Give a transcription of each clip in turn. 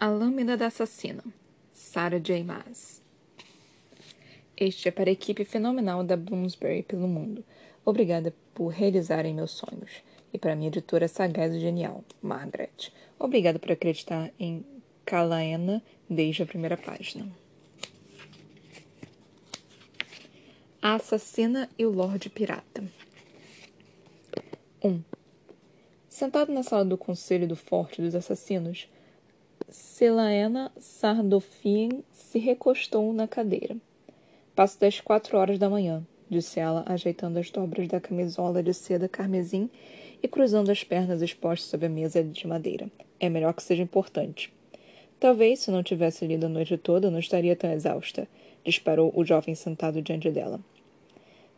A Lâmina da Assassina, Sarah J. Maas. Este é para a equipe fenomenal da Bloomsbury pelo mundo. Obrigada por realizarem meus sonhos. E para minha editora sagaz e genial, Margaret. Obrigada por acreditar em Calaena desde a primeira página. A Assassina e o Lorde Pirata. 1. Um. Sentado na sala do Conselho do Forte dos Assassinos, Selaena Sardofien se recostou na cadeira. Passo das quatro horas da manhã, disse ela, ajeitando as dobras da camisola de seda carmesim e cruzando as pernas expostas sobre a mesa de madeira. É melhor que seja importante. Talvez, se não tivesse lido a noite toda, não estaria tão exausta, disparou o jovem sentado diante dela.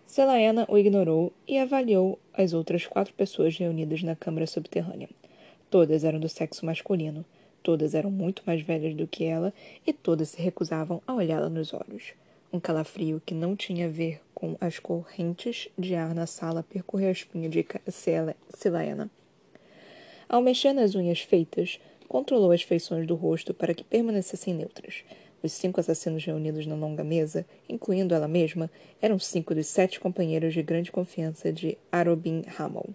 Selaena o ignorou e avaliou as outras quatro pessoas reunidas na câmara subterrânea. Todas eram do sexo masculino. Todas eram muito mais velhas do que ela e todas se recusavam a olhá-la nos olhos. Um calafrio que não tinha a ver com as correntes de ar na sala percorreu a espinha de Silaena. Ao mexer nas unhas feitas, controlou as feições do rosto para que permanecessem neutras. Os cinco assassinos reunidos na longa mesa, incluindo ela mesma, eram cinco dos sete companheiros de grande confiança de Arobin Hamel.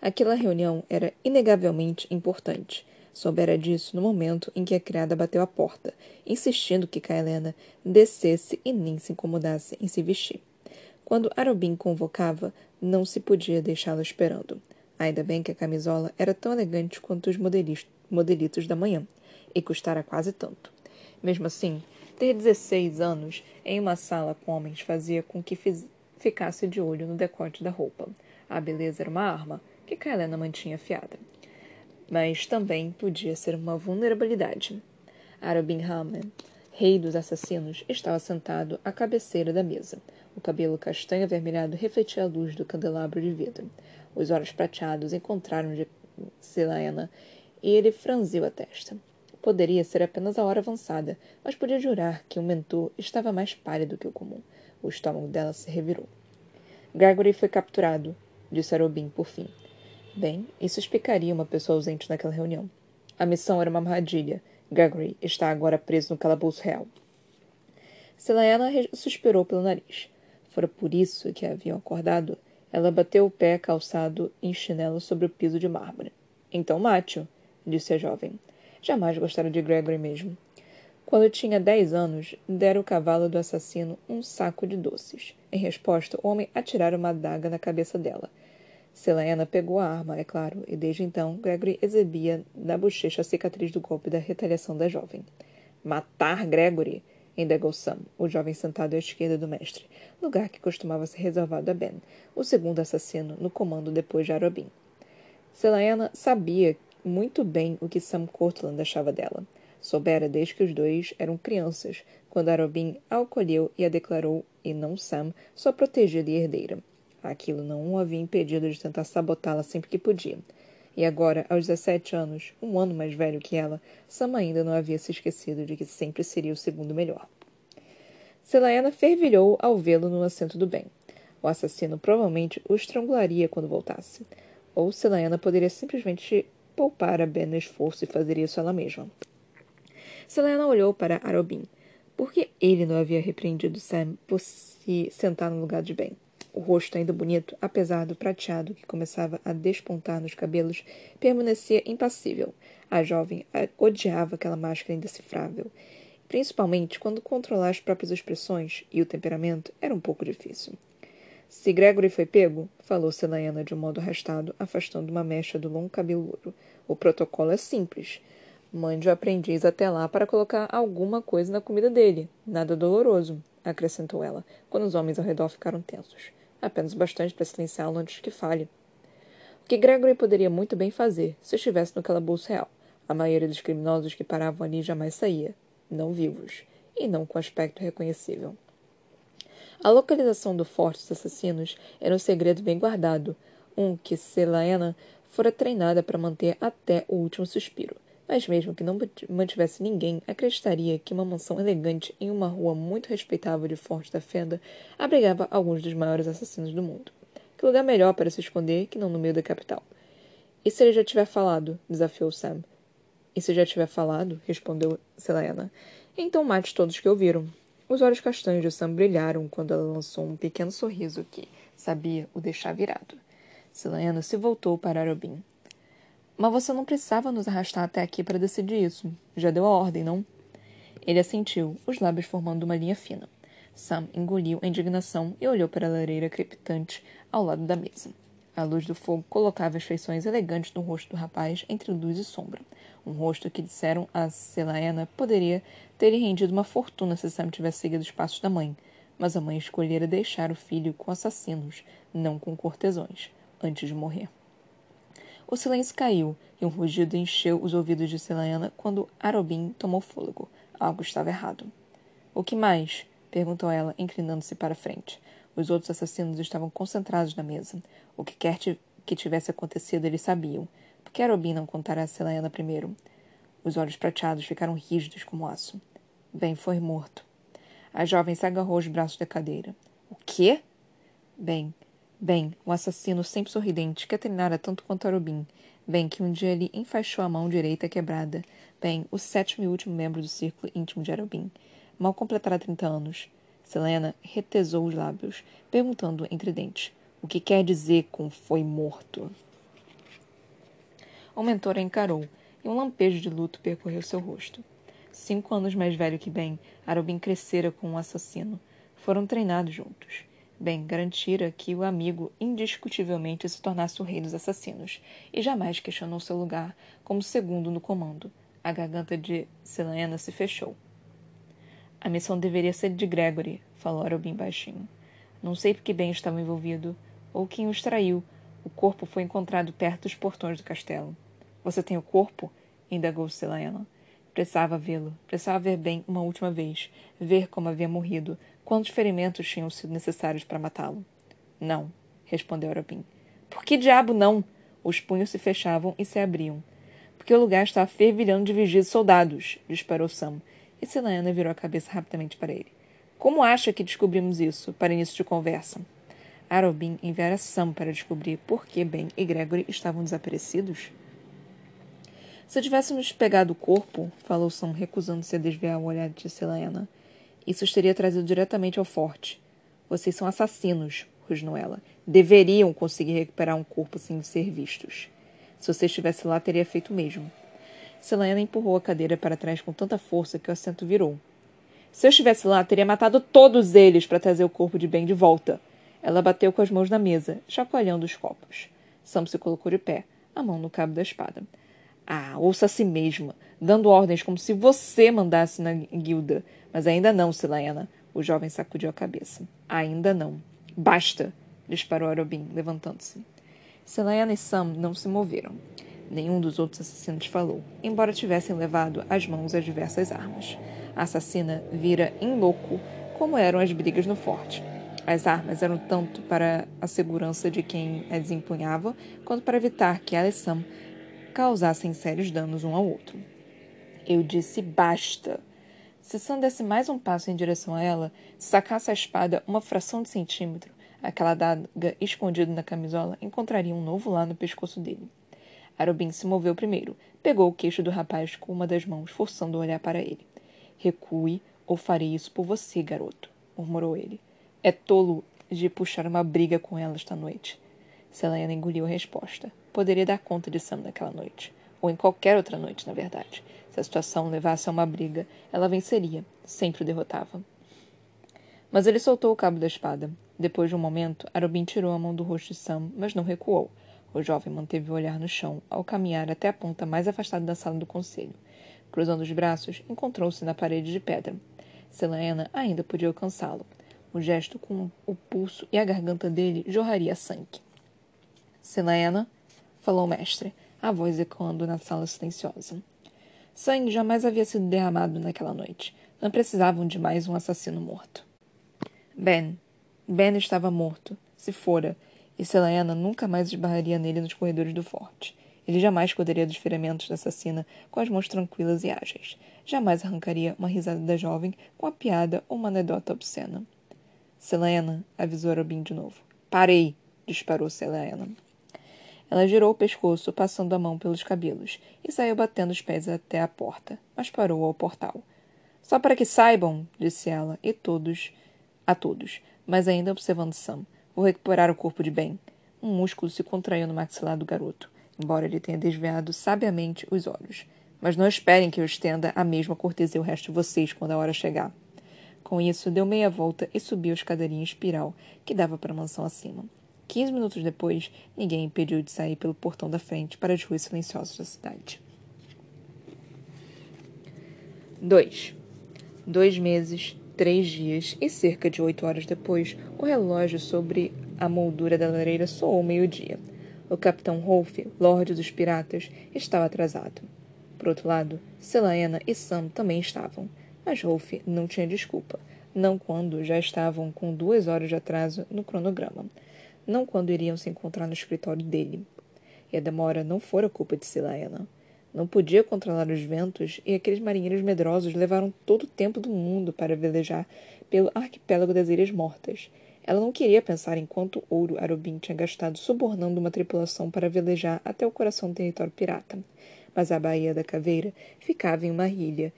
Aquela reunião era inegavelmente importante Soubera disso no momento em que a criada bateu à porta, insistindo que Kaelena descesse e nem se incomodasse em se vestir. Quando Arobin convocava, não se podia deixá-la esperando. Ainda bem que a camisola era tão elegante quanto os modelitos da manhã, e custara quase tanto. Mesmo assim, ter 16 anos em uma sala com homens fazia com que fiz, ficasse de olho no decote da roupa. A beleza era uma arma que Kaelena mantinha afiada mas também podia ser uma vulnerabilidade. Arobin Haman, rei dos assassinos, estava sentado à cabeceira da mesa. O cabelo castanho avermelhado refletia a luz do candelabro de vidro. Os olhos prateados encontraram de e ele franziu a testa. Poderia ser apenas a hora avançada, mas podia jurar que o mentor estava mais pálido que o comum. O estômago dela se revirou. Gregory foi capturado, disse Arobin por fim. Bem, isso explicaria uma pessoa ausente naquela reunião. A missão era uma armadilha. Gregory está agora preso no calabouço real. Selaena suspirou pelo nariz. Fora por isso que a haviam acordado. Ela bateu o pé calçado em chinelo sobre o piso de mármore. Então mate-o, disse a jovem. Jamais gostara de Gregory mesmo. Quando tinha dez anos, dera o cavalo do assassino um saco de doces. Em resposta, o homem atirara uma adaga na cabeça dela. Selena pegou a arma, é claro, e desde então Gregory exibia na bochecha a cicatriz do golpe da retaliação da jovem. Matar Gregory! indagou Sam, o jovem sentado à esquerda do mestre, lugar que costumava ser reservado a Ben, o segundo assassino no comando depois de Arobin. Selena sabia muito bem o que Sam Cortland achava dela. Soubera desde que os dois eram crianças, quando Arobin a acolheu e a declarou, e não Sam, sua protegida e herdeira. Aquilo não o havia impedido de tentar sabotá-la sempre que podia. E agora, aos 17 anos, um ano mais velho que ela, Sam ainda não havia se esquecido de que sempre seria o segundo melhor. Selaena fervilhou ao vê-lo no assento do bem. O assassino provavelmente o estrangularia quando voltasse. Ou Selaena poderia simplesmente poupar a Ben no esforço e fazer isso ela mesma. Selena olhou para Arobin. Por que ele não havia repreendido Sam por se sentar no lugar de Ben? O rosto, ainda bonito, apesar do prateado que começava a despontar nos cabelos, permanecia impassível. A jovem odiava aquela máscara indecifrável. Principalmente quando controlar as próprias expressões e o temperamento era um pouco difícil. Se Gregory foi pego, falou Selena de um modo arrastado, afastando uma mecha do longo cabelo louro. O protocolo é simples. Mande o aprendiz até lá para colocar alguma coisa na comida dele. Nada doloroso, acrescentou ela, quando os homens ao redor ficaram tensos apenas bastante para silenciá-lo antes que fale. O que Gregory poderia muito bem fazer se estivesse no calabouço real. A maioria dos criminosos que paravam ali jamais saía, não vivos, e não com aspecto reconhecível. A localização do forte dos assassinos era um segredo bem guardado, um que Selaena fora treinada para manter até o último suspiro mas mesmo que não mantivesse ninguém, acreditaria que uma mansão elegante em uma rua muito respeitável de Forte da Fenda abrigava alguns dos maiores assassinos do mundo. Que lugar melhor para se esconder que não no meio da capital? E se ele já tiver falado? desafiou Sam. E se já tiver falado, respondeu Selena, então mate todos que ouviram. Os olhos castanhos de Sam brilharam quando ela lançou um pequeno sorriso que, sabia, o deixar virado. Selena se voltou para Arobin. Mas você não precisava nos arrastar até aqui para decidir isso. Já deu a ordem, não? Ele assentiu, os lábios formando uma linha fina. Sam engoliu a indignação e olhou para a lareira crepitante ao lado da mesa. A luz do fogo colocava as feições elegantes no rosto do rapaz entre luz e sombra. Um rosto que disseram a Selaena poderia ter lhe rendido uma fortuna se Sam tivesse seguido os passos da mãe. Mas a mãe escolhera deixar o filho com assassinos, não com cortesões, antes de morrer. O silêncio caiu e um rugido encheu os ouvidos de Selena quando Arobin tomou fôlego. Algo estava errado. O que mais? perguntou ela, inclinando-se para a frente. Os outros assassinos estavam concentrados na mesa. O que quer que tivesse acontecido, eles sabiam. Por que Arobin não contara a Selena primeiro? Os olhos prateados ficaram rígidos como aço. Ben foi morto. A jovem se agarrou aos braços da cadeira. O quê? Bem, Bem, o assassino sempre sorridente, que treinara tanto quanto Arobin. Bem, que um dia lhe enfaixou a mão direita quebrada. Bem, o sétimo e último membro do círculo íntimo de Arobin. Mal completara trinta anos. Selena retesou os lábios, perguntando entre dentes: O que quer dizer com foi morto? O mentor a encarou, e um lampejo de luto percorreu seu rosto. Cinco anos mais velho que Ben, Arobin crescera com um assassino. Foram treinados juntos. Bem, garantira que o amigo indiscutivelmente se tornasse o rei dos assassinos, e jamais questionou seu lugar como segundo no comando. A garganta de Selena se fechou. A missão deveria ser de Gregory, falou Arobin baixinho. Não sei por que bem estava envolvido, ou quem o extraiu. O corpo foi encontrado perto dos portões do castelo. Você tem o corpo? indagou Selena. Precisava vê-lo. Precisava ver bem uma última vez. Ver como havia morrido, Quantos ferimentos tinham sido necessários para matá-lo? Não, respondeu Arapim. Por que diabo não? Os punhos se fechavam e se abriam. Porque o lugar estava fervilhando de vigias soldados, disparou Sam, e Selena virou a cabeça rapidamente para ele. Como acha que descobrimos isso, para início de conversa? Arobin enviara Sam para descobrir por que Ben e Gregory estavam desaparecidos. Se tivéssemos pegado o corpo, falou Sam, recusando-se a desviar o olhar de Selena, isso os teria trazido diretamente ao forte. Vocês são assassinos, rosnou ela. Deveriam conseguir recuperar um corpo sem ser vistos. Se você estivesse lá, teria feito o mesmo. Selena empurrou a cadeira para trás com tanta força que o assento virou. Se eu estivesse lá, teria matado todos eles para trazer o corpo de Ben de volta. Ela bateu com as mãos na mesa, chacoalhando os copos. Sam se colocou de pé, a mão no cabo da espada. Ah, ouça a si mesma, dando ordens como se você mandasse na guilda. Mas ainda não, Silaena. O jovem sacudiu a cabeça. Ainda não. Basta! disparou Arobin, levantando-se. Silaena e Sam não se moveram. Nenhum dos outros assassinos falou, embora tivessem levado às mãos as diversas armas. A assassina vira em louco como eram as brigas no forte. As armas eram tanto para a segurança de quem as empunhava, quanto para evitar que ela e Sam causassem sérios danos um ao outro. Eu disse basta. Se Sam desse mais um passo em direção a ela, sacasse a espada uma fração de centímetro, aquela adaga escondida na camisola encontraria um novo lá no pescoço dele. Arobin se moveu primeiro, pegou o queixo do rapaz com uma das mãos, forçando o olhar para ele. Recue, ou farei isso por você, garoto, murmurou ele. É tolo de puxar uma briga com ela esta noite. Selena engoliu a resposta. Poderia dar conta de Sam naquela noite. Ou em qualquer outra noite, na verdade. Se a situação levasse a uma briga, ela venceria. Sempre o derrotava. Mas ele soltou o cabo da espada. Depois de um momento, Arobin tirou a mão do rosto de Sam, mas não recuou. O jovem manteve o olhar no chão ao caminhar até a ponta mais afastada da sala do conselho. Cruzando os braços, encontrou-se na parede de pedra. Selena ainda podia alcançá-lo. O gesto com o pulso e a garganta dele jorraria sangue. Selena, falou o mestre, a voz ecoando na sala silenciosa. Sangue jamais havia sido derramado naquela noite. Não precisavam de mais um assassino morto. Ben. Ben estava morto, se fora, e Selena nunca mais esbarraria nele nos corredores do forte. Ele jamais poderia dos ferimentos da assassina com as mãos tranquilas e ágeis. Jamais arrancaria uma risada da jovem com a piada ou uma anedota obscena. Selena, avisou Robin de novo. Parei! disparou Selena. Ela girou o pescoço, passando a mão pelos cabelos, e saiu batendo os pés até a porta, mas parou ao portal. Só para que saibam, disse ela, e todos, a todos, mas ainda observando Sam. Vou recuperar o corpo de Ben. Um músculo se contraiu no maxilar do garoto, embora ele tenha desviado sabiamente os olhos. Mas não esperem que eu estenda a mesma cortesia ao resto de vocês quando a hora chegar. Com isso, deu meia volta e subiu a escadaria em espiral que dava para a mansão acima. Quinze minutos depois, ninguém impediu de sair pelo portão da frente para as ruas silenciosas da cidade. 2. Dois meses, três dias e cerca de oito horas depois, o relógio sobre a moldura da lareira soou meio-dia. O capitão Rolf, lorde dos piratas, estava atrasado. Por outro lado, Selaena e Sam também estavam, mas Rolf não tinha desculpa, não quando já estavam com duas horas de atraso no cronograma não quando iriam se encontrar no escritório dele. E a demora não fora culpa de Silaena. Não podia controlar os ventos e aqueles marinheiros medrosos levaram todo o tempo do mundo para velejar pelo arquipélago das Ilhas Mortas. Ela não queria pensar em quanto ouro Arubin tinha gastado subornando uma tripulação para velejar até o coração do território pirata. Mas a Baía da Caveira ficava em uma ilha,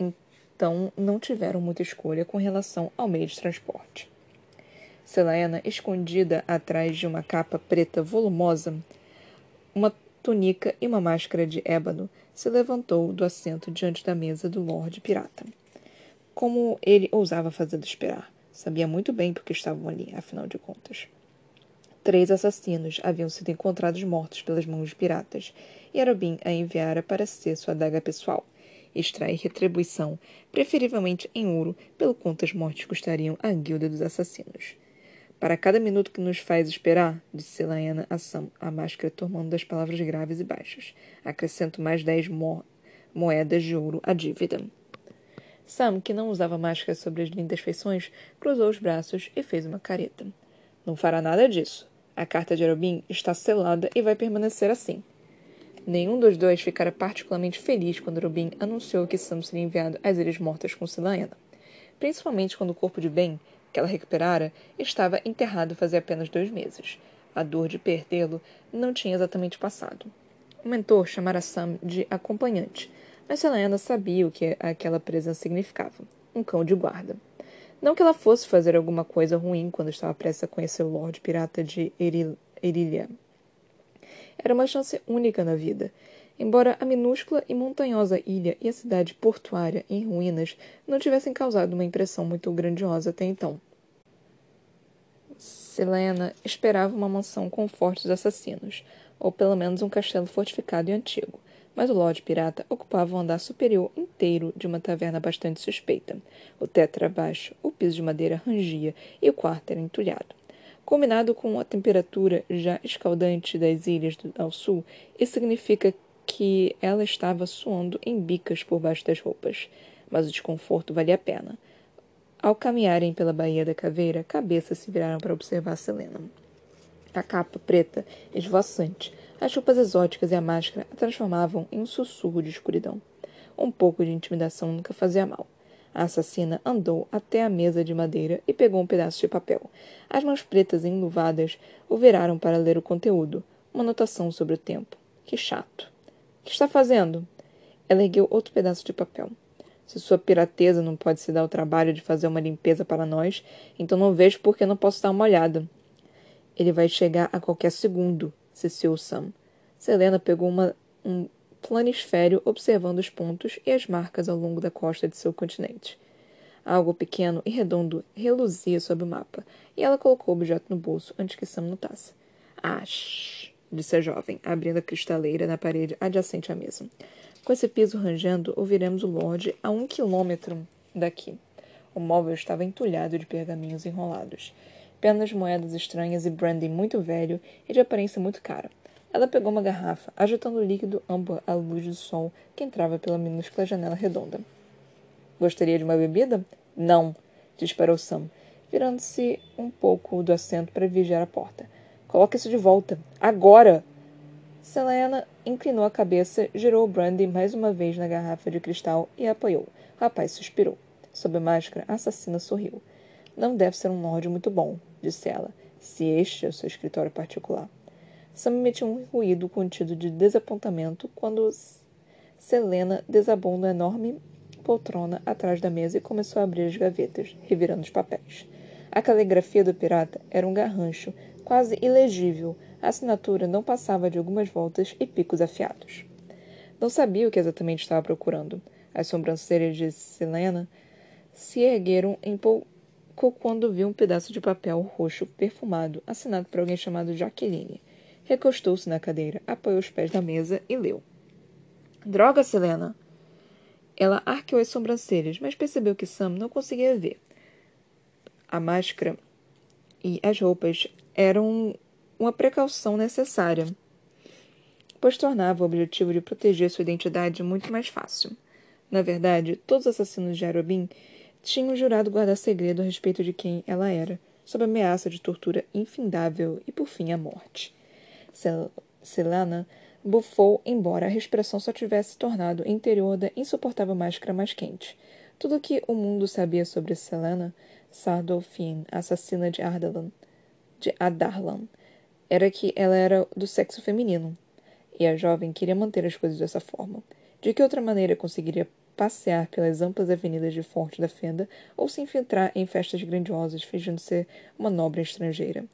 então não tiveram muita escolha com relação ao meio de transporte. Selena, escondida atrás de uma capa preta volumosa, uma túnica e uma máscara de ébano, se levantou do assento diante da mesa do Lorde Pirata. Como ele ousava fazê-lo esperar. Sabia muito bem porque estavam ali, afinal de contas. Três assassinos haviam sido encontrados mortos pelas mãos de piratas, e Arobin a enviara para ser sua adaga pessoal, extrair retribuição, preferivelmente em ouro, pelo quanto as mortes custariam à guilda dos assassinos. Para cada minuto que nos faz esperar, disse Laena a Sam, a máscara tomando das palavras graves e baixas. Acrescento mais dez mo moedas de ouro à dívida. Sam, que não usava máscara sobre as lindas feições, cruzou os braços e fez uma careta. Não fará nada disso. A carta de Arobin está selada e vai permanecer assim. Nenhum dos dois ficara particularmente feliz quando Arobin anunciou que Sam seria enviado às Ilhas Mortas com Silaena, principalmente quando o corpo de Ben que ela recuperara estava enterrado fazia apenas dois meses. A dor de perdê-lo não tinha exatamente passado. O mentor chamara Sam de acompanhante, mas Helena sabia o que aquela presença significava um cão de guarda. Não que ela fosse fazer alguma coisa ruim quando estava prestes a conhecer o Lorde Pirata de Erilia. Era uma chance única na vida. Embora a minúscula e montanhosa ilha e a cidade portuária em ruínas não tivessem causado uma impressão muito grandiosa até então. Selena esperava uma mansão com fortes assassinos, ou pelo menos um castelo fortificado e antigo, mas o Lorde Pirata ocupava o andar superior inteiro de uma taverna bastante suspeita. O teto era baixo, o piso de madeira rangia e o quarto era entulhado. Combinado com a temperatura já escaldante das ilhas ao sul, isso significa que ela estava suando em bicas por baixo das roupas, mas o desconforto valia a pena. Ao caminharem pela Baía da Caveira, cabeças se viraram para observar Selena. A capa preta, esvoaçante, as roupas exóticas e a máscara a transformavam em um sussurro de escuridão. Um pouco de intimidação nunca fazia mal. A assassina andou até a mesa de madeira e pegou um pedaço de papel. As mãos pretas e enluvadas o viraram para ler o conteúdo. Uma anotação sobre o tempo. Que chato. Que está fazendo? Ela ergueu outro pedaço de papel. Se sua pirateza não pode se dar o trabalho de fazer uma limpeza para nós, então não vejo por que não posso dar uma olhada. Ele vai chegar a qualquer segundo, ciciou Sam. Selena pegou uma, um planisfério observando os pontos e as marcas ao longo da costa de seu continente. Algo pequeno e redondo reluzia sob o mapa, e ela colocou o objeto no bolso antes que Sam notasse. Ah, shh, disse a jovem, abrindo a cristaleira na parede adjacente à mesa. Com esse piso rangendo, ouviremos o Lorde a um quilômetro daqui. O móvel estava entulhado de pergaminhos enrolados. Penas moedas estranhas e brandy muito velho e de aparência muito cara. Ela pegou uma garrafa, agitando o líquido âmbar à luz do sol que entrava pela minúscula janela redonda. Gostaria de uma bebida? Não, disparou Sam, virando-se um pouco do assento para vigiar a porta. Coloque isso de volta. Agora! Selena inclinou a cabeça, girou o brandy mais uma vez na garrafa de cristal e a apoiou. O rapaz suspirou. Sob a máscara, a assassina sorriu. Não deve ser um lorde muito bom, disse ela, se este é o seu escritório particular. Sam emitiu um ruído contido de desapontamento quando Selena desabou na enorme poltrona atrás da mesa e começou a abrir as gavetas, revirando os papéis. A caligrafia do pirata era um garrancho, quase ilegível. A assinatura não passava de algumas voltas e picos afiados. Não sabia o que exatamente estava procurando. As sobrancelhas de Selena se ergueram em pouco quando viu um pedaço de papel roxo perfumado, assinado por alguém chamado Jacqueline. Recostou-se na cadeira, apoiou os pés na mesa e leu. Droga, Selena! Ela arqueou as sobrancelhas, mas percebeu que Sam não conseguia ver. A máscara e as roupas eram uma precaução necessária, pois tornava o objetivo de proteger sua identidade muito mais fácil. Na verdade, todos os assassinos de Arobin tinham jurado guardar segredo a respeito de quem ela era, sob ameaça de tortura infindável e, por fim, a morte. Selana bufou, embora a respiração só tivesse tornado interior da insuportável máscara mais quente. Tudo o que o mundo sabia sobre Selena Sardolfin, assassina de Ardalan, de Adarlan, era que ela era do sexo feminino. E a jovem queria manter as coisas dessa forma. De que outra maneira conseguiria passear pelas amplas avenidas de Forte da Fenda ou se infiltrar em festas grandiosas fingindo ser uma nobre estrangeira?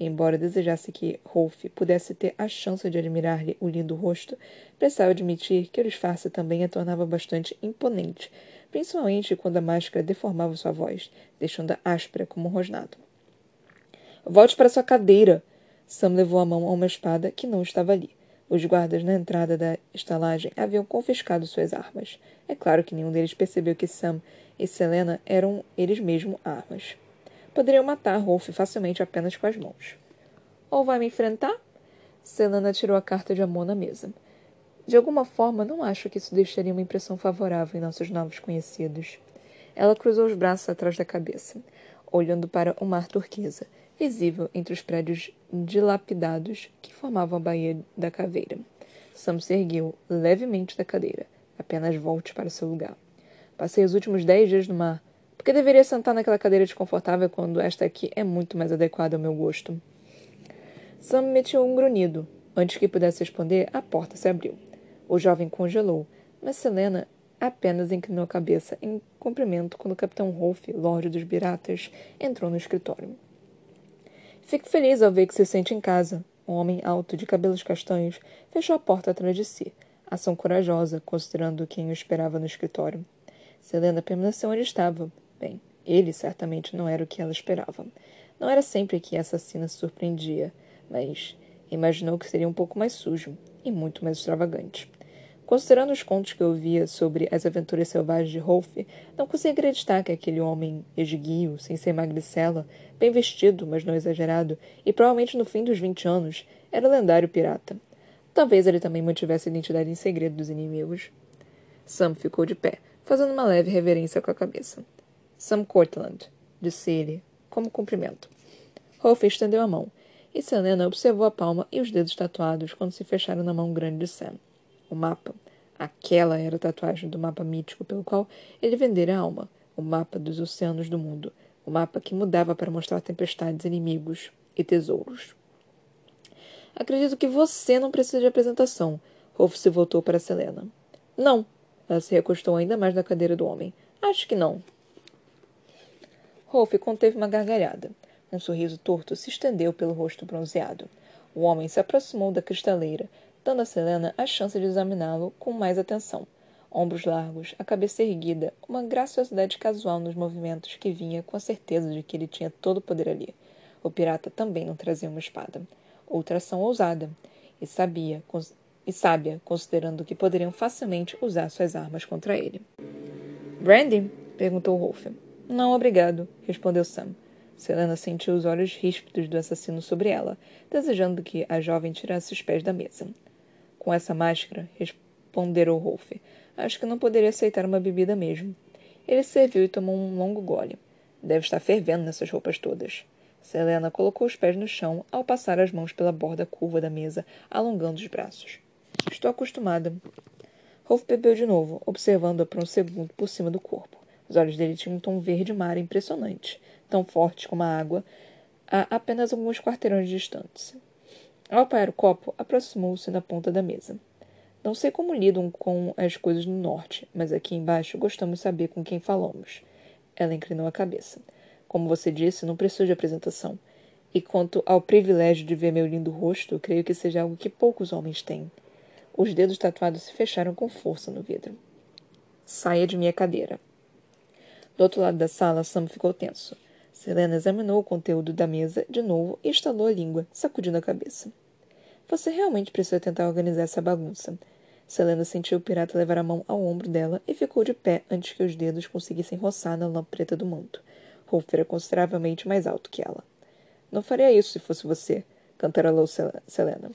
Embora desejasse que Rolf pudesse ter a chance de admirar-lhe o lindo rosto, precisava admitir que o disfarce também a tornava bastante imponente, principalmente quando a máscara deformava sua voz, deixando-a áspera como um rosnado. Volte para sua cadeira! Sam levou a mão a uma espada que não estava ali. Os guardas na entrada da estalagem haviam confiscado suas armas. É claro que nenhum deles percebeu que Sam e Selena eram eles mesmos armas poderiam matar Rolf facilmente apenas com as mãos. Ou vai me enfrentar? Selena tirou a carta de amor na mesa. De alguma forma, não acho que isso deixaria uma impressão favorável em nossos novos conhecidos. Ela cruzou os braços atrás da cabeça, olhando para o mar turquesa, visível entre os prédios dilapidados que formavam a Baía da Caveira. Sam se ergueu levemente da cadeira. Apenas volte para seu lugar. Passei os últimos dez dias no mar porque deveria sentar naquela cadeira desconfortável quando esta aqui é muito mais adequada ao meu gosto? Sam metiu um grunhido. Antes que pudesse responder, a porta se abriu. O jovem congelou, mas Selena apenas inclinou a cabeça em cumprimento quando o capitão Rolf, lorde dos piratas, entrou no escritório. Fico feliz ao ver que se sente em casa. Um homem alto, de cabelos castanhos, fechou a porta atrás de si. Ação corajosa, considerando quem o esperava no escritório. Selena permaneceu onde estava, Bem, ele certamente não era o que ela esperava. Não era sempre que a assassina surpreendia, mas imaginou que seria um pouco mais sujo e muito mais extravagante. Considerando os contos que ouvia sobre as aventuras selvagens de Rolf, não conseguia acreditar que aquele homem esguio, sem ser magricela, bem vestido, mas não exagerado, e provavelmente no fim dos vinte anos, era o lendário pirata. Talvez ele também mantivesse a identidade em segredo dos inimigos. Sam ficou de pé, fazendo uma leve reverência com a cabeça. Sam Cortland, disse ele, como cumprimento. Rolf estendeu a mão, e Selena observou a palma e os dedos tatuados quando se fecharam na mão grande de Sam. O mapa. Aquela era a tatuagem do mapa mítico pelo qual ele vendera a alma, o mapa dos oceanos do mundo, o mapa que mudava para mostrar tempestades, inimigos e tesouros. Acredito que você não precisa de apresentação. Rolf se voltou para Selena. Não. Ela se recostou ainda mais na cadeira do homem. Acho que não. Rolf conteve uma gargalhada. Um sorriso torto se estendeu pelo rosto bronzeado. O homem se aproximou da cristaleira, dando a Selena a chance de examiná-lo com mais atenção. Ombros largos, a cabeça erguida, uma graciosidade casual nos movimentos que vinha com a certeza de que ele tinha todo o poder ali. O pirata também não trazia uma espada. Outra ação ousada. E sabia, e sábia, considerando que poderiam facilmente usar suas armas contra ele. Brandy? perguntou Rolf. Não, obrigado, respondeu Sam. Selena sentiu os olhos ríspidos do assassino sobre ela, desejando que a jovem tirasse os pés da mesa. Com essa máscara, responderou Rolf, acho que não poderia aceitar uma bebida mesmo. Ele serviu e tomou um longo gole. Deve estar fervendo nessas roupas todas. Selena colocou os pés no chão ao passar as mãos pela borda curva da mesa, alongando os braços. Estou acostumada. Rolf bebeu de novo, observando-a por um segundo por cima do corpo. Os olhos dele tinham um tom verde mar impressionante, tão forte como a água, a apenas alguns quarteirões distantes. Ao apoiar o copo, aproximou-se da ponta da mesa. Não sei como lidam com as coisas no norte, mas aqui embaixo gostamos de saber com quem falamos. Ela inclinou a cabeça. Como você disse, não preciso de apresentação. E quanto ao privilégio de ver meu lindo rosto, creio que seja algo que poucos homens têm. Os dedos tatuados se fecharam com força no vidro. Saia de minha cadeira. Do outro lado da sala, Sam ficou tenso. Selena examinou o conteúdo da mesa de novo e estalou a língua, sacudindo a cabeça. Você realmente precisa tentar organizar essa bagunça. Selena sentiu o pirata levar a mão ao ombro dela e ficou de pé antes que os dedos conseguissem roçar na lã preta do manto. Rolf era consideravelmente mais alto que ela. Não faria isso se fosse você, cantarolou Selena.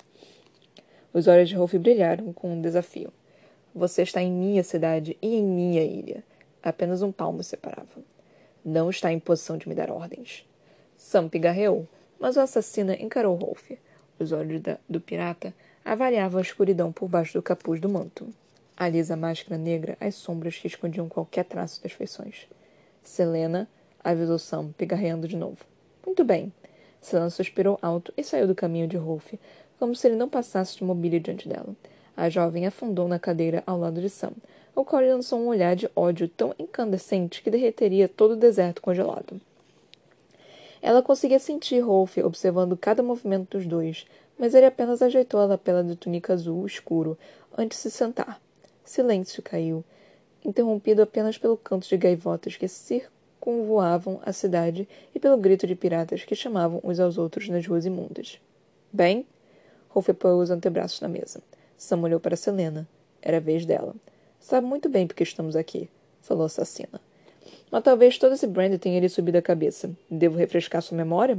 Os olhos de Rolf brilharam com um desafio. Você está em minha cidade e em minha ilha. Apenas um palmo separava. Não está em posição de me dar ordens. Sam pigarreou, mas o assassino encarou Rolf. Os olhos da, do pirata avaliavam a escuridão por baixo do capuz do manto. A lisa máscara negra, as sombras que escondiam qualquer traço das feições. Selena, avisou Sam, pigarreando de novo. Muito bem. Selena suspirou alto e saiu do caminho de Rolf, como se ele não passasse de mobília diante dela. A jovem afundou na cadeira ao lado de Sam, o qual lançou um olhar de ódio tão incandescente que derreteria todo o deserto congelado. Ela conseguia sentir Rolf observando cada movimento dos dois, mas ele apenas ajeitou a lapela de túnica azul escuro antes de se sentar. Silêncio caiu, interrompido apenas pelo canto de gaivotas que circulavam convoavam a cidade e pelo grito de piratas que chamavam uns aos outros nas ruas imundas. Bem? Rolf apoiou os antebraços na mesa. Sam olhou para Selena. Era a vez dela. Sabe muito bem porque estamos aqui, falou a assassina. Mas talvez todo esse brandy tenha lhe subido a cabeça. Devo refrescar sua memória?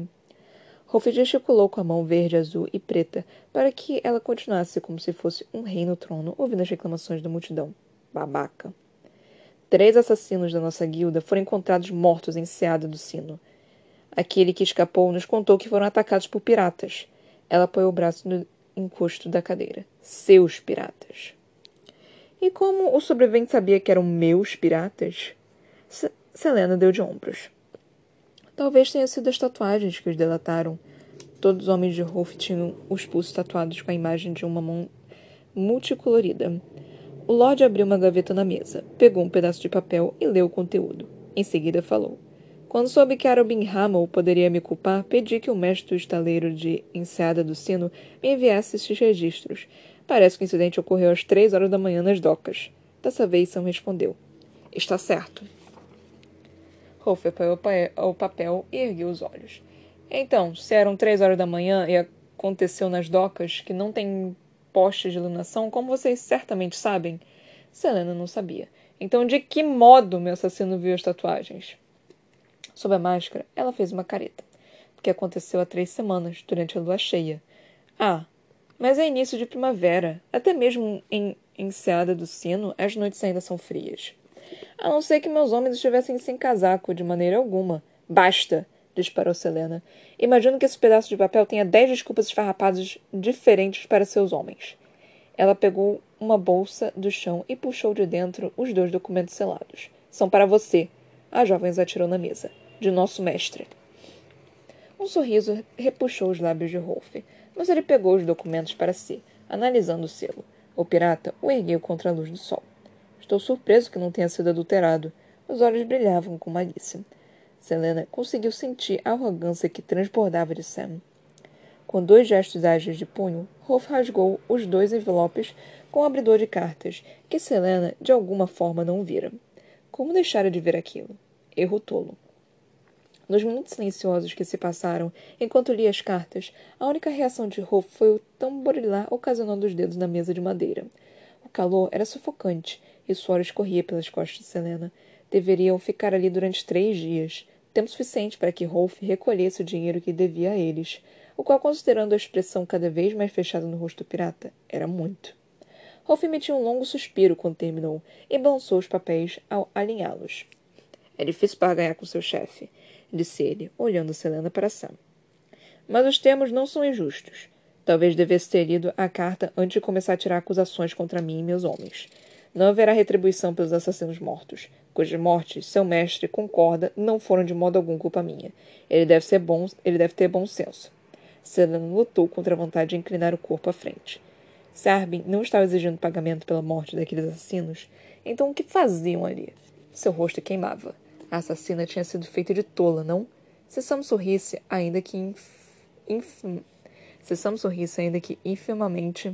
Rolf gesticulou com a mão verde, azul e preta para que ela continuasse como se fosse um rei no trono, ouvindo as reclamações da multidão. Babaca. Três assassinos da nossa guilda foram encontrados mortos em Seada do Sino. Aquele que escapou nos contou que foram atacados por piratas. Ela apoiou o braço no encosto da cadeira. Seus piratas. E como o sobrevivente sabia que eram meus piratas? Selena deu de ombros. Talvez tenha sido as tatuagens que os delataram. Todos os homens de Rolf tinham os pulsos tatuados com a imagem de uma mão multicolorida. O Lorde abriu uma gaveta na mesa, pegou um pedaço de papel e leu o conteúdo. Em seguida falou. Quando soube que Arobin Hamel poderia me culpar, pedi que o mestre do estaleiro de Enseada do Sino me enviasse estes registros. Parece que o incidente ocorreu às três horas da manhã nas docas. Dessa vez, Sam respondeu. Está certo. Apoiou o papel e ergueu os olhos. Então, se eram três horas da manhã e aconteceu nas docas, que não tem postes de iluminação, como vocês certamente sabem? Selena não sabia. Então, de que modo meu assassino viu as tatuagens? Sob a máscara, ela fez uma careta, porque aconteceu há três semanas, durante a lua cheia. Ah, mas é início de primavera. Até mesmo em Enseada do Sino, as noites ainda são frias. A não ser que meus homens estivessem sem casaco, de maneira alguma. Basta! disparou Selena. Imagino que esse pedaço de papel tenha dez desculpas esfarrapadas diferentes para seus homens. Ela pegou uma bolsa do chão e puxou de dentro os dois documentos selados. São para você. A jovem os atirou na mesa. De nosso mestre. Um sorriso repuxou os lábios de Rolf, mas ele pegou os documentos para si, analisando o selo. O pirata o ergueu contra a luz do sol. Estou surpreso que não tenha sido adulterado. Os olhos brilhavam com malícia. Selena conseguiu sentir a arrogância que transbordava de Sam. Com dois gestos ágeis de punho, Rolf rasgou os dois envelopes com o abridor de cartas, que Selena de alguma forma não vira. Como deixara de ver aquilo? Erro tolo. Nos minutos silenciosos que se passaram, enquanto lia as cartas, a única reação de Rolf foi o tamborilar ocasionando os dedos na mesa de madeira. O calor era sufocante e o suor escorria pelas costas de Selena, deveriam ficar ali durante três dias, tempo suficiente para que Rolf recolhesse o dinheiro que devia a eles, o qual, considerando a expressão cada vez mais fechada no rosto do pirata, era muito. Rolf emitiu um longo suspiro quando terminou e balançou os papéis ao alinhá-los. É difícil barganhar com seu chefe, disse ele, olhando Selena para Sam. Mas os termos não são injustos. Talvez devesse ter lido a carta antes de começar a tirar acusações contra mim e meus homens. Não haverá retribuição pelos assassinos mortos cujas mortes seu mestre concorda não foram de modo algum culpa minha. Ele deve ser bom, ele deve ter bom senso. Selena lutou contra a vontade de inclinar o corpo à frente. Se Arben não estava exigindo pagamento pela morte daqueles assassinos, então o que faziam ali? Seu rosto queimava. A assassina tinha sido feita de tola, não? Se Sam sorrisse, ainda que inf... Inf... Se Sam sorrisse, ainda que infamamente,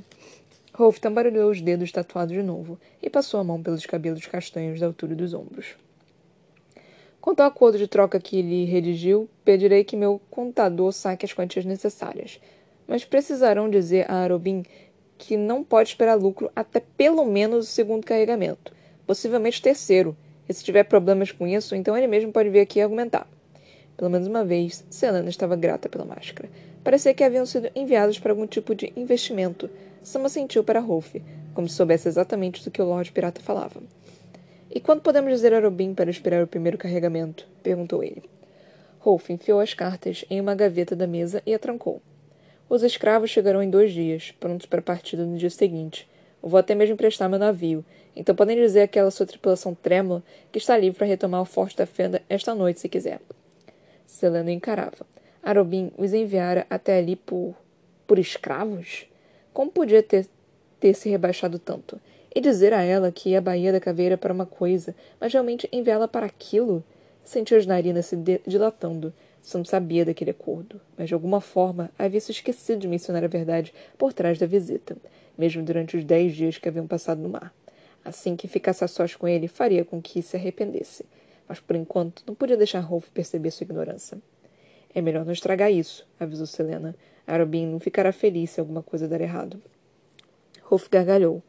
Rolf tambarulhou os dedos tatuados de novo e passou a mão pelos cabelos castanhos da altura dos ombros. Quanto ao acordo de troca que lhe redigiu, pedirei que meu contador saque as quantias necessárias. Mas precisarão dizer a Arobin que não pode esperar lucro até pelo menos o segundo carregamento, possivelmente o terceiro. E se tiver problemas com isso, então ele mesmo pode vir aqui argumentar. Pelo menos uma vez, Selena estava grata pela máscara. Parecia que haviam sido enviados para algum tipo de investimento, Sama sentiu para Rolf, como se soubesse exatamente do que o Lorde Pirata falava. E quando podemos dizer a Robin para esperar o primeiro carregamento? perguntou ele. Rolf enfiou as cartas em uma gaveta da mesa e a trancou. Os escravos chegarão em dois dias, prontos para a partida no dia seguinte. Eu vou até mesmo emprestar meu navio, então podem dizer àquela sua tripulação trêmula que está livre para retomar o forte da fenda esta noite, se quiser. Selena encarava. Arobin os enviara até ali por. por escravos? Como podia ter, ter se rebaixado tanto? E dizer a ela que ia à Baía da Caveira para uma coisa, mas realmente enviá-la para aquilo? Sentiu as narinas se dilatando. Sam sabia daquele acordo, mas de alguma forma havia se esquecido de mencionar a verdade por trás da visita, mesmo durante os dez dias que haviam passado no mar. Assim que ficasse a sós com ele, faria com que se arrependesse. Mas por enquanto não podia deixar Rolf perceber sua ignorância. É melhor não estragar isso, avisou Selena. Arobin não ficará feliz se alguma coisa der errado. Rolf gargalhou.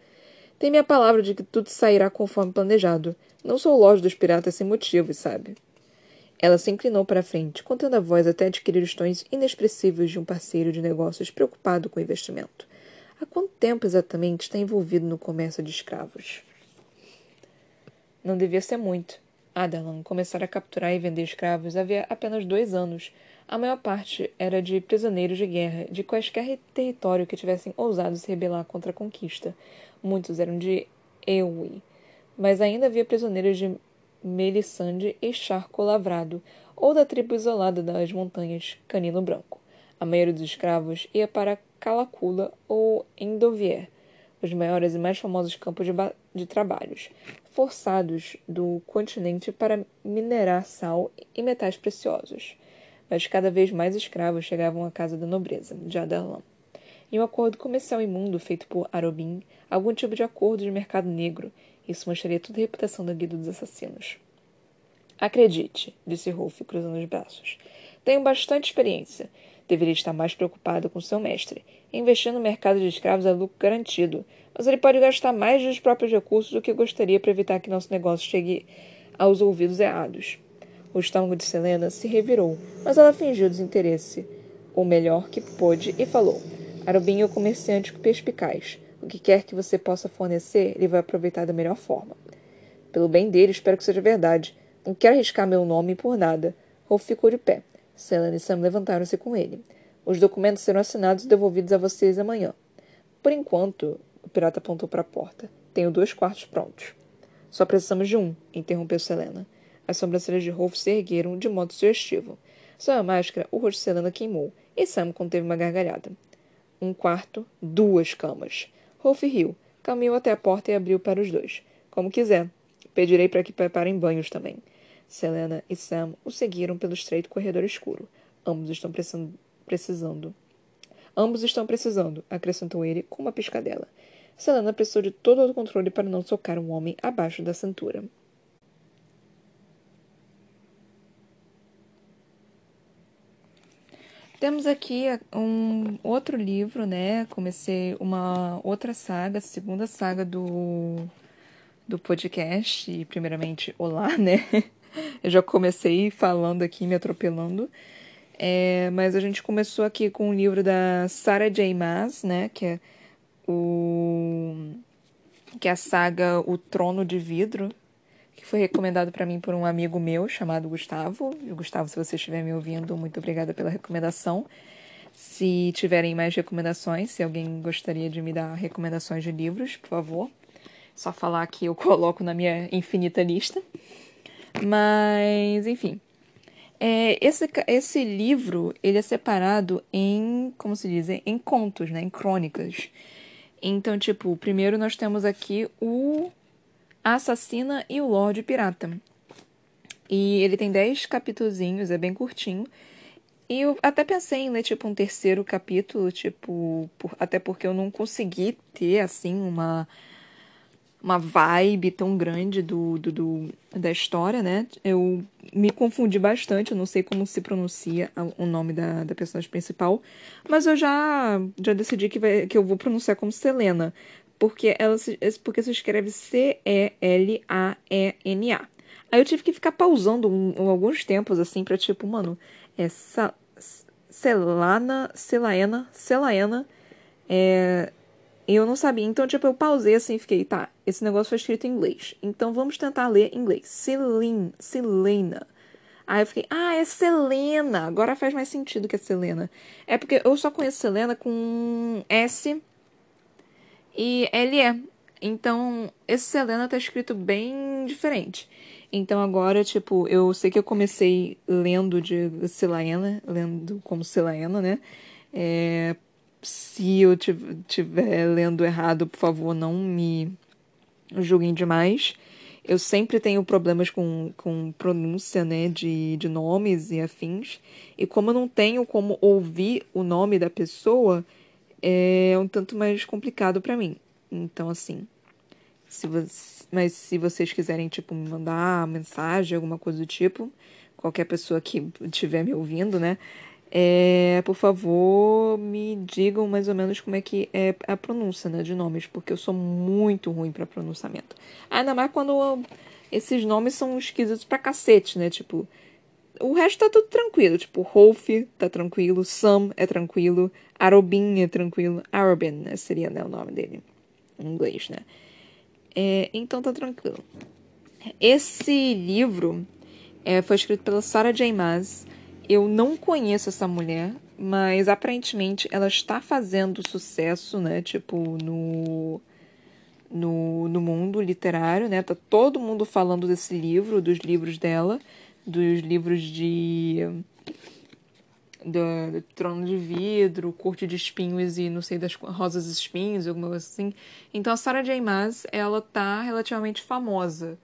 Tem minha palavra de que tudo sairá conforme planejado. Não sou loja dos piratas sem motivos, sabe? Ela se inclinou para a frente, contendo a voz até adquirir os tons inexpressivos de um parceiro de negócios preocupado com o investimento. Há quanto tempo exatamente está envolvido no comércio de escravos? Não devia ser muito. Adalan começara a capturar e vender escravos havia apenas dois anos, a maior parte era de prisioneiros de guerra, de quaisquer território que tivessem ousado se rebelar contra a conquista. Muitos eram de Ewi, mas ainda havia prisioneiros de Melisande e Charco Lavrado, ou da tribo isolada das montanhas Canino Branco. A maioria dos escravos ia para Calacula ou Endovier, os maiores e mais famosos campos de, de trabalhos, forçados do continente para minerar sal e metais preciosos mas cada vez mais escravos chegavam à casa da nobreza, de Adarlan. E um acordo comercial imundo feito por Arobin, algum tipo de acordo de mercado negro, isso mancharia toda a reputação da guilda dos assassinos. Acredite, disse Rolf, cruzando os braços. Tenho bastante experiência. Deveria estar mais preocupado com seu mestre. Investir no mercado de escravos é lucro garantido, mas ele pode gastar mais dos próprios recursos do que gostaria para evitar que nosso negócio chegue aos ouvidos errados. O estômago de Selena se revirou, mas ela fingiu desinteresse, o melhor que pôde, e falou: Arubin é o comerciante perspicaz. O que quer que você possa fornecer, ele vai aproveitar da melhor forma. Pelo bem dele, espero que seja verdade. Não quero arriscar meu nome por nada. Rolf ficou de pé. Selena e Sam levantaram-se com ele. Os documentos serão assinados e devolvidos a vocês amanhã. Por enquanto, o pirata apontou para a porta. Tenho dois quartos prontos. Só precisamos de um, interrompeu Selena. As sobrancelhas de Rolf se ergueram de modo sugestivo. Sob a máscara, o rosto Selena queimou, e Sam conteve uma gargalhada. Um quarto, duas camas. Rolf riu, caminhou até a porta e abriu para os dois. Como quiser. Pedirei para que preparem banhos também. Selena e Sam o seguiram pelo estreito corredor escuro. Ambos estão precisando. Ambos estão precisando, acrescentou ele com uma piscadela. Selena precisou de todo o controle para não socar um homem abaixo da cintura. Temos aqui um outro livro, né? Comecei uma outra saga, segunda saga do, do podcast. E, primeiramente, olá, né? Eu já comecei falando aqui, me atropelando. É, mas a gente começou aqui com o livro da Sarah J. Maas, né? Que é o que é a saga O Trono de Vidro, que foi recomendado para mim por um amigo meu chamado Gustavo. E Gustavo, se você estiver me ouvindo, muito obrigada pela recomendação. Se tiverem mais recomendações, se alguém gostaria de me dar recomendações de livros, por favor, só falar que eu coloco na minha infinita lista. Mas, enfim. É, esse, esse livro, ele é separado em, como se diz, em contos, né? Em crônicas. Então, tipo, primeiro nós temos aqui o Assassina e o Lorde Pirata. E ele tem 10 capítulozinhos, é bem curtinho. E eu até pensei em ler, tipo, um terceiro capítulo, tipo, por, até porque eu não consegui ter, assim, uma uma vibe tão grande do, do, do, da história, né? Eu me confundi bastante, eu não sei como se pronuncia o nome da, da personagem principal, mas eu já, já decidi que, vai, que eu vou pronunciar como Selena, porque ela se, porque se escreve C-E-L-A-E-N-A. Aí eu tive que ficar pausando um, um, alguns tempos, assim, pra tipo, mano, é Sa Selana, Selaena, Selaena, é eu não sabia. Então, tipo, eu pausei assim e fiquei, tá, esse negócio foi escrito em inglês. Então vamos tentar ler em inglês. Celine, Selena. Aí eu fiquei, ah, é Selena. Agora faz mais sentido que é Selena. É porque eu só conheço Selena com S e L-E. Então, esse Selena tá escrito bem diferente. Então agora, tipo, eu sei que eu comecei lendo de Selena, lendo como Selena, né? É, se eu estiver lendo errado, por favor, não me julguem demais. Eu sempre tenho problemas com, com pronúncia, né, de, de nomes e afins. E como eu não tenho como ouvir o nome da pessoa, é um tanto mais complicado para mim. Então, assim, se você, mas se vocês quiserem, tipo, me mandar mensagem, alguma coisa do tipo, qualquer pessoa que estiver me ouvindo, né, é, por favor, me digam mais ou menos como é que é a pronúncia né, de nomes, porque eu sou muito ruim para pronunciamento. Ainda mais quando esses nomes são esquisitos pra cacete, né? Tipo, o resto tá tudo tranquilo. Tipo, Rolf tá tranquilo, Sam é tranquilo, Arobin é tranquilo, Arobin né, seria né, o nome dele em inglês, né? É, então tá tranquilo. Esse livro é, foi escrito pela Sarah J. Maas eu não conheço essa mulher, mas aparentemente ela está fazendo sucesso, né? Tipo, no, no, no mundo literário, né? Tá todo mundo falando desse livro, dos livros dela, dos livros de. Do, do Trono de Vidro, Corte de Espinhos e não sei das Rosas Espinhos, alguma coisa assim. Então a Sarah J. Maas, ela tá relativamente famosa.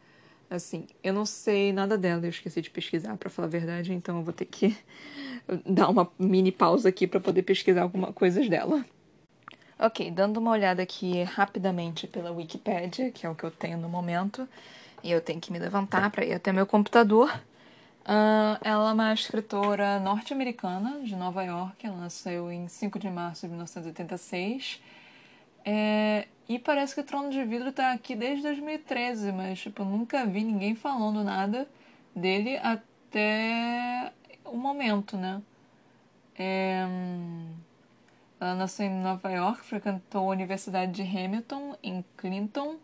Assim, eu não sei nada dela, eu esqueci de pesquisar, para falar a verdade, então eu vou ter que dar uma mini pausa aqui para poder pesquisar algumas coisas dela. Ok, dando uma olhada aqui rapidamente pela Wikipedia, que é o que eu tenho no momento, e eu tenho que me levantar para ir até meu computador. Uh, ela é uma escritora norte-americana de Nova York, ela nasceu em 5 de março de 1986. É, e parece que o Trono de Vidro tá aqui desde 2013, mas tipo, nunca vi ninguém falando nada dele até o momento, né? É... Ela nasceu em Nova York, frequentou a Universidade de Hamilton, em Clinton,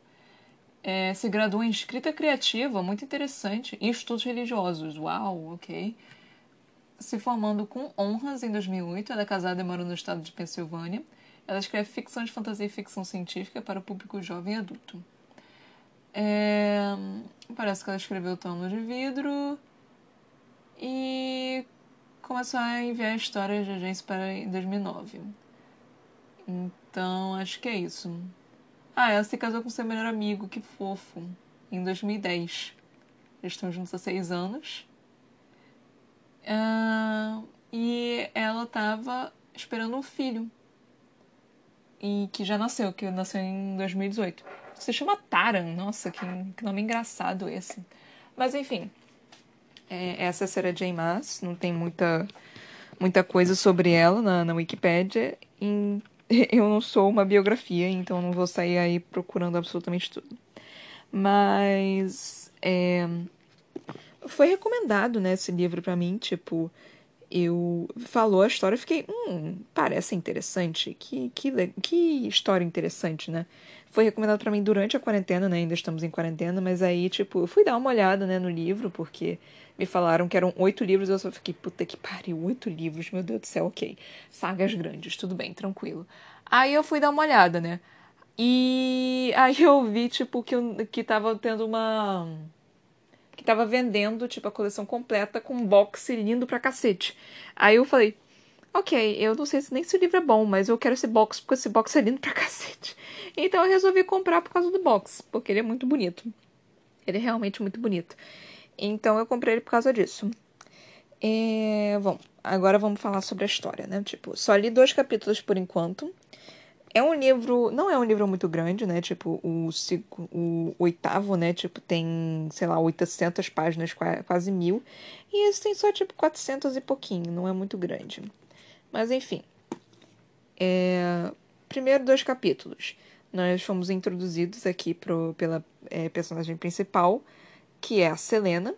é, se graduou em escrita criativa, muito interessante, e estudos religiosos. Uau, ok. Se formando com honras em 2008, ela é casada e mora no estado de Pensilvânia. Ela escreve ficção de fantasia e ficção científica para o público jovem e adulto. É... Parece que ela escreveu Trono de Vidro e começou a enviar histórias de agência para 2009. Então, acho que é isso. Ah, ela se casou com seu melhor amigo, que fofo, em 2010. Eles estão juntos há seis anos. Uh, e ela estava esperando um filho e que já nasceu, que nasceu em 2018. Se chama Taran, nossa, que, que nome engraçado esse. Mas enfim, é, essa é Sarah J. Maas, não tem muita, muita coisa sobre ela na, na Wikipédia. eu não sou uma biografia, então não vou sair aí procurando absolutamente tudo. Mas é, foi recomendado né, esse livro para mim, tipo, eu falou a história, eu fiquei, hum, parece interessante, que, que, que história interessante, né? Foi recomendado para mim durante a quarentena, né? Ainda estamos em quarentena, mas aí, tipo, eu fui dar uma olhada, né, no livro, porque me falaram que eram oito livros, eu só fiquei, puta que pariu, oito livros, meu Deus do céu, ok. Sagas grandes, tudo bem, tranquilo. Aí eu fui dar uma olhada, né? E aí eu vi, tipo, que, que tava tendo uma tava vendendo, tipo, a coleção completa com um box lindo pra cacete. Aí eu falei, ok, eu não sei se nem se o livro é bom, mas eu quero esse box porque esse box é lindo pra cacete. Então eu resolvi comprar por causa do box, porque ele é muito bonito. Ele é realmente muito bonito. Então eu comprei ele por causa disso. É, bom, agora vamos falar sobre a história, né? Tipo, só li dois capítulos por enquanto. É um livro, não é um livro muito grande, né? Tipo, o, o oitavo, né? Tipo, tem, sei lá, 800 páginas, quase mil. E esse tem só, tipo, 400 e pouquinho, não é muito grande. Mas, enfim. É... Primeiro dois capítulos. Nós fomos introduzidos aqui pro, pela é, personagem principal, que é a Selena.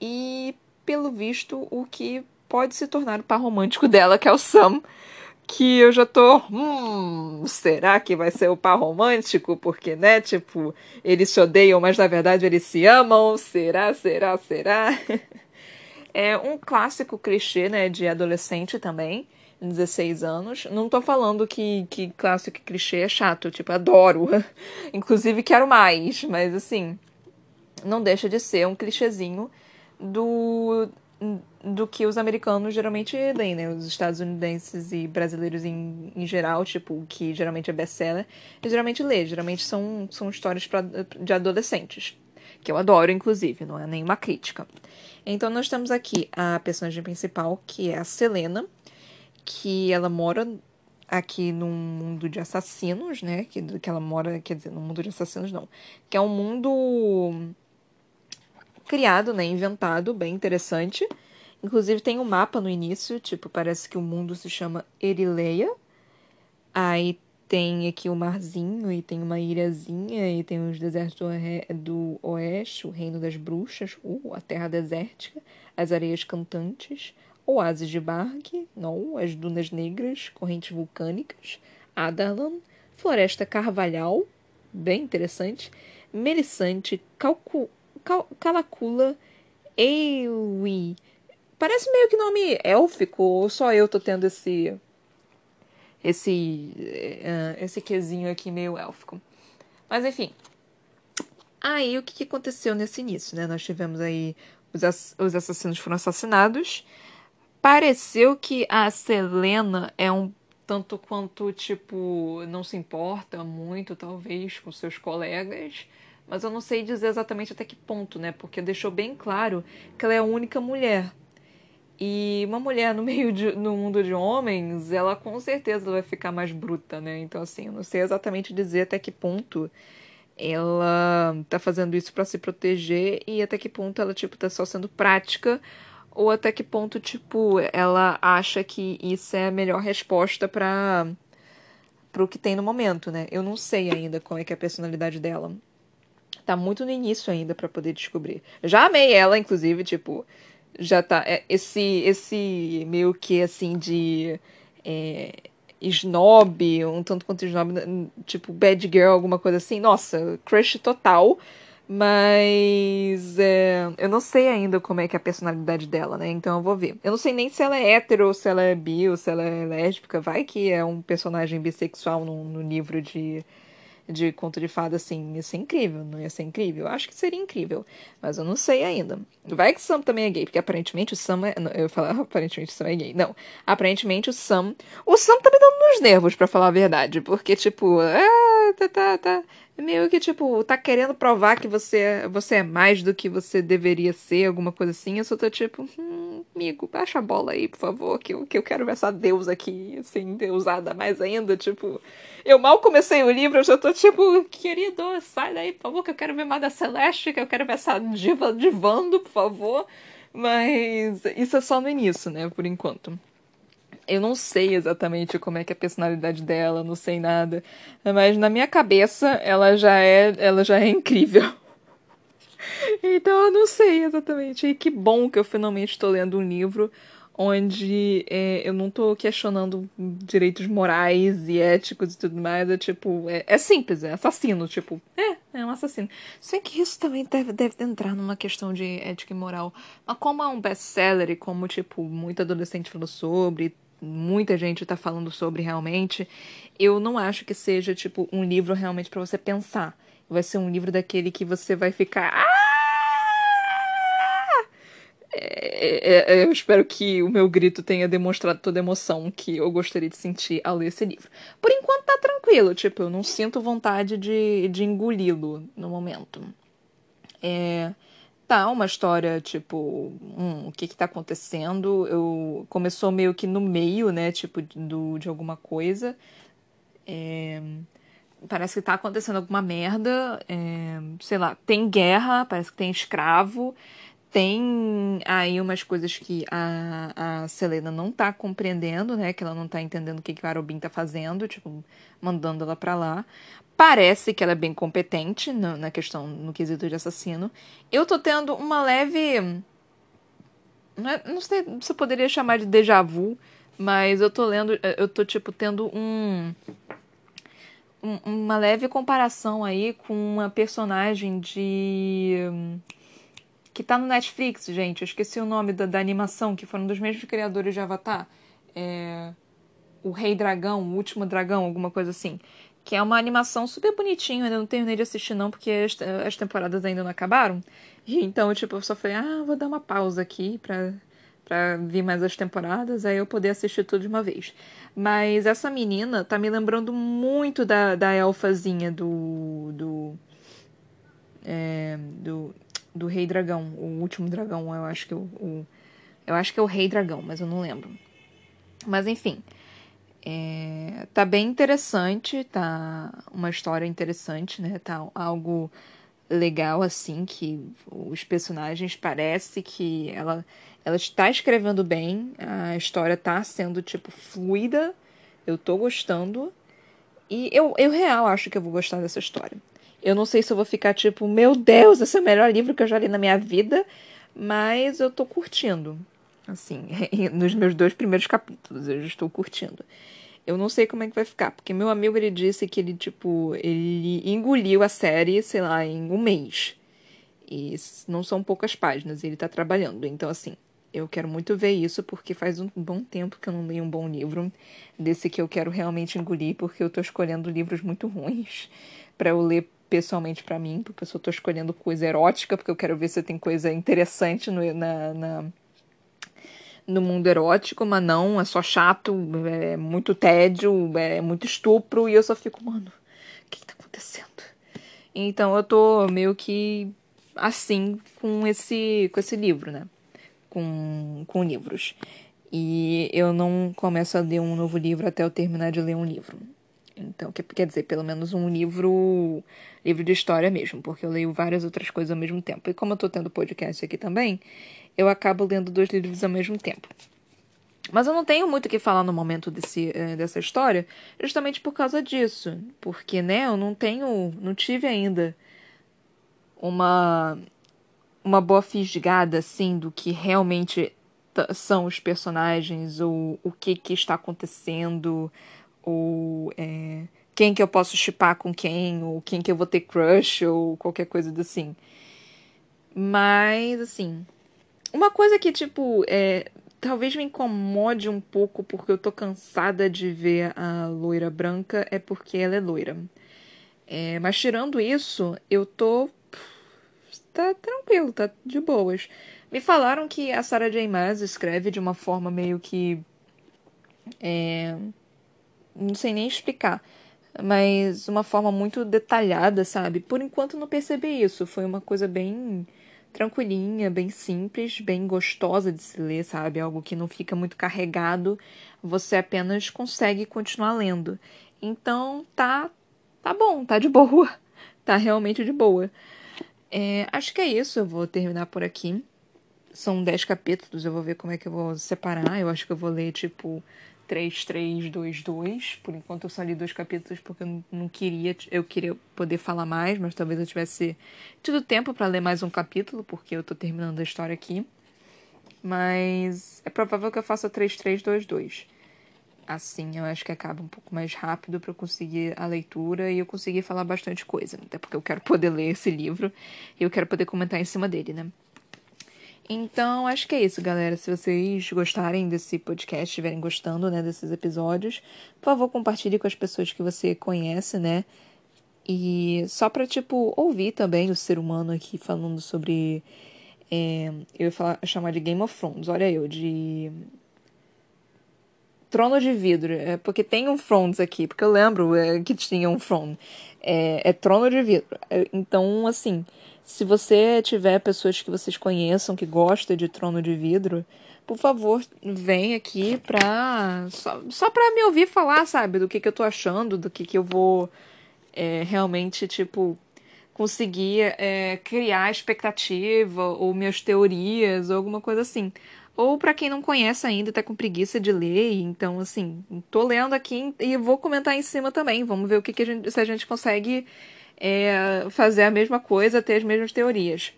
E, pelo visto, o que pode se tornar o par romântico dela, que é o Sam que eu já tô, hum, será que vai ser o par romântico? Porque, né, tipo, eles se odeiam, mas na verdade eles se amam. Será, será, será? é um clássico clichê, né, de adolescente também, 16 anos. Não tô falando que, que clássico clichê é chato, tipo, adoro. Inclusive quero mais, mas assim, não deixa de ser um clichêzinho do do que os americanos geralmente leem, né? Os estadunidenses e brasileiros em, em geral, tipo, que geralmente é best-seller, geralmente lê. Geralmente são, são histórias pra, de adolescentes. Que eu adoro, inclusive, não é nenhuma crítica. Então, nós temos aqui a personagem principal, que é a Selena, que ela mora aqui num mundo de assassinos, né? Que, que ela mora, quer dizer, num mundo de assassinos, não. Que é um mundo criado, né? Inventado, bem interessante. Inclusive tem um mapa no início, tipo, parece que o mundo se chama Erileia. Aí tem aqui o marzinho e tem uma ilhazinha e tem os desertos do, oeste, o reino das bruxas, uh, a terra desértica, as areias cantantes, oásis de Barque, não, as dunas negras, correntes vulcânicas, Adarlan, floresta carvalhal, bem interessante, Melissante, Calcu Calacula, Ewi. Parece meio que nome élfico, ou só eu tô tendo esse. Esse. Uh, esse quesinho aqui meio élfico. Mas enfim. Aí o que, que aconteceu nesse início, né? Nós tivemos aí. Os, os assassinos foram assassinados. Pareceu que a Selena é um tanto quanto, tipo, não se importa muito, talvez, com seus colegas mas eu não sei dizer exatamente até que ponto, né? Porque deixou bem claro que ela é a única mulher. E uma mulher no meio de, no mundo de homens, ela com certeza vai ficar mais bruta, né? Então assim, eu não sei exatamente dizer até que ponto ela tá fazendo isso para se proteger e até que ponto ela tipo tá só sendo prática ou até que ponto tipo ela acha que isso é a melhor resposta para pro que tem no momento, né? Eu não sei ainda como é que é a personalidade dela tá muito no início ainda para poder descobrir. Já amei ela, inclusive, tipo, já tá. É, esse, esse meio que assim de. É, snob, um tanto quanto snob, tipo bad girl, alguma coisa assim. Nossa, crush total. Mas é, eu não sei ainda como é que é a personalidade dela, né? Então eu vou ver. Eu não sei nem se ela é hétero, se ela é bi, ou se ela é lésbica. Vai que é um personagem bissexual no, no livro de de conto de fada, assim, ia ser incrível, não ia ser incrível? Eu acho que seria incrível, mas eu não sei ainda. Vai que o Sam também é gay, porque aparentemente o Sam é. Não, eu ia falar, aparentemente o Sam é gay. Não, aparentemente o Sam. O Sam tá me dando nos nervos, para falar a verdade, porque, tipo, ah, tá, tá, tá. Meio que, tipo, tá querendo provar que você, você é mais do que você deveria ser, alguma coisa assim. Eu só tô tipo, hum, amigo, baixa a bola aí, por favor, que eu, que eu quero ver essa deusa aqui, assim, deusada mais ainda, tipo. Eu mal comecei o livro, eu já tô tipo, querido, sai daí, por favor, que eu quero ver mais da Celeste, que eu quero ver essa diva divando, por favor. Mas isso é só no início, né, por enquanto. Eu não sei exatamente como é que é a personalidade dela, não sei nada. Mas na minha cabeça ela já é, ela já é incrível. então eu não sei exatamente. E que bom que eu finalmente estou lendo um livro onde é, eu não tô questionando direitos morais e éticos e tudo mais. É tipo, é, é, simples, é assassino, tipo, é, é um assassino. Sei que isso também deve, deve entrar numa questão de ética e moral. Mas como é um best-seller e como, tipo, muito adolescente falou sobre, muita gente tá falando sobre realmente, eu não acho que seja, tipo, um livro realmente para você pensar. Vai ser um livro daquele que você vai ficar. Ah! é, é, eu espero que o meu grito tenha demonstrado toda a emoção que eu gostaria de sentir ao ler esse livro. Por enquanto tá tranquilo, tipo, eu não sinto vontade de, de engoli-lo no momento. É, tá uma história, tipo, hum, o que que tá acontecendo? Eu, começou meio que no meio, né, tipo, do, de alguma coisa. É, parece que tá acontecendo alguma merda, é, sei lá, tem guerra, parece que tem escravo, tem aí umas coisas que a, a Selena não tá compreendendo, né? Que ela não tá entendendo o que, que a Arobin tá fazendo, tipo, mandando ela pra lá. Parece que ela é bem competente no, na questão, no quesito de assassino. Eu tô tendo uma leve. Não, é, não sei se eu poderia chamar de déjà vu, mas eu tô lendo. Eu tô, tipo, tendo um. uma leve comparação aí com uma personagem de que tá no Netflix, gente. Eu esqueci o nome da, da animação, que foram dos mesmos criadores de Avatar. É... O Rei Dragão, o Último Dragão, alguma coisa assim. Que é uma animação super bonitinha, ainda não terminei de assistir não, porque as, as temporadas ainda não acabaram. E então, tipo, eu só falei, ah, vou dar uma pausa aqui pra, pra vir mais as temporadas, aí eu poder assistir tudo de uma vez. Mas essa menina tá me lembrando muito da, da elfazinha do... do é, do do Rei Dragão, o último dragão, eu acho que o, o eu acho que é o Rei Dragão, mas eu não lembro. Mas enfim, é, tá bem interessante, tá uma história interessante, né? Tá algo legal assim que os personagens parece que ela ela está escrevendo bem, a história tá sendo tipo fluida, eu tô gostando. E eu, eu real acho que eu vou gostar dessa história. Eu não sei se eu vou ficar tipo, meu Deus, esse é o melhor livro que eu já li na minha vida, mas eu tô curtindo. Assim, nos meus dois primeiros capítulos, eu já estou curtindo. Eu não sei como é que vai ficar, porque meu amigo ele disse que ele, tipo, ele engoliu a série, sei lá, em um mês. E não são poucas páginas, ele tá trabalhando. Então, assim, eu quero muito ver isso, porque faz um bom tempo que eu não leio um bom livro. Desse que eu quero realmente engolir, porque eu tô escolhendo livros muito ruins para eu ler pessoalmente para mim, porque eu tô escolhendo coisa erótica, porque eu quero ver se tem coisa interessante no, na, na, no mundo erótico, mas não, é só chato, é muito tédio, é muito estupro, e eu só fico, mano, o que, que tá acontecendo? Então eu tô meio que assim com esse, com esse livro, né? Com, com livros. E eu não começo a ler um novo livro até eu terminar de ler um livro. Então, quer dizer, pelo menos um livro, livro de história mesmo, porque eu leio várias outras coisas ao mesmo tempo. E como eu tô tendo podcast aqui também, eu acabo lendo dois livros ao mesmo tempo. Mas eu não tenho muito o que falar no momento desse, eh, dessa história, justamente por causa disso. Porque, né, eu não tenho, não tive ainda uma, uma boa fisgada, assim, do que realmente são os personagens, ou o que, que está acontecendo, ou é, quem que eu posso chipar com quem, ou quem que eu vou ter crush, ou qualquer coisa assim. Mas, assim, uma coisa que, tipo, é, talvez me incomode um pouco porque eu tô cansada de ver a loira branca é porque ela é loira. É, mas tirando isso, eu tô. tá tranquilo, tá de boas. Me falaram que a Sarah J. Maas escreve de uma forma meio que. É, não sei nem explicar, mas uma forma muito detalhada, sabe? Por enquanto não percebi isso, foi uma coisa bem tranquilinha, bem simples, bem gostosa de se ler, sabe? Algo que não fica muito carregado, você apenas consegue continuar lendo. Então tá tá bom, tá de boa. Tá realmente de boa. É, acho que é isso, eu vou terminar por aqui. São 10 capítulos, eu vou ver como é que eu vou separar. Eu acho que eu vou ler, tipo, 3322. Por enquanto eu só li dois capítulos porque eu não queria, eu queria poder falar mais, mas talvez eu tivesse tido tempo para ler mais um capítulo, porque eu tô terminando a história aqui. Mas é provável que eu faça 3322. Assim, eu acho que acaba um pouco mais rápido para eu conseguir a leitura e eu conseguir falar bastante coisa, até porque eu quero poder ler esse livro e eu quero poder comentar em cima dele, né? Então, acho que é isso, galera. Se vocês gostarem desse podcast, estiverem gostando, né, desses episódios, por favor, compartilhe com as pessoas que você conhece, né? E só pra, tipo, ouvir também o ser humano aqui falando sobre É, eu ia falar, chamar de Game of Thrones, olha eu, de. Trono de Vidro, é porque tem um Thrones aqui, porque eu lembro é, que tinha um Throne. É, é Trono de Vidro. É, então, assim, se você tiver pessoas que vocês conheçam que gostam de Trono de Vidro, por favor, vem aqui pra. Só, só pra me ouvir falar, sabe? Do que, que eu tô achando, do que, que eu vou é, realmente, tipo, conseguir é, criar expectativa ou minhas teorias ou alguma coisa assim. Ou para quem não conhece ainda, tá com preguiça de ler, então assim, tô lendo aqui e vou comentar em cima também. Vamos ver o que, que a gente, se a gente consegue é, fazer a mesma coisa, ter as mesmas teorias.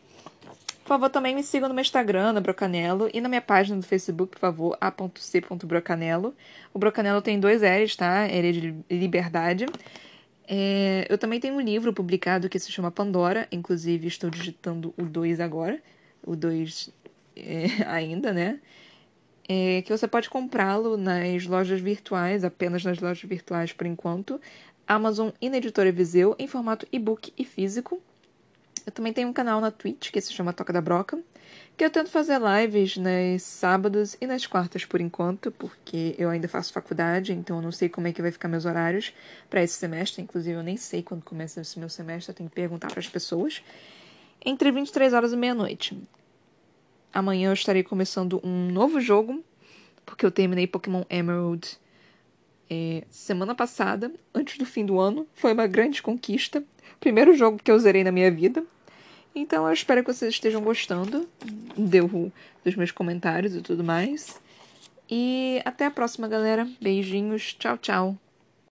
Por favor, também me sigam no meu Instagram, no Brocanelo, e na minha página do Facebook, por favor, a.c.brocanelo. O Brocanelo tem dois L's, tá? L de liberdade. É, eu também tenho um livro publicado que se chama Pandora, inclusive estou digitando o 2 agora, o 2 é, ainda, né? É, que você pode comprá-lo nas lojas virtuais, apenas nas lojas virtuais por enquanto, Amazon e na editora Viseu, em formato e-book e físico. Eu também tenho um canal na Twitch que se chama Toca da Broca, que eu tento fazer lives nos sábados e nas quartas por enquanto, porque eu ainda faço faculdade, então eu não sei como é que vai ficar meus horários para esse semestre. Inclusive, eu nem sei quando começa esse meu semestre, eu tenho que perguntar para as pessoas. Entre 23 horas e meia-noite. Amanhã eu estarei começando um novo jogo, porque eu terminei Pokémon Emerald é, semana passada, antes do fim do ano. Foi uma grande conquista. Primeiro jogo que eu zerei na minha vida. Então eu espero que vocês estejam gostando deu, dos meus comentários e tudo mais. E até a próxima, galera. Beijinhos. Tchau, tchau.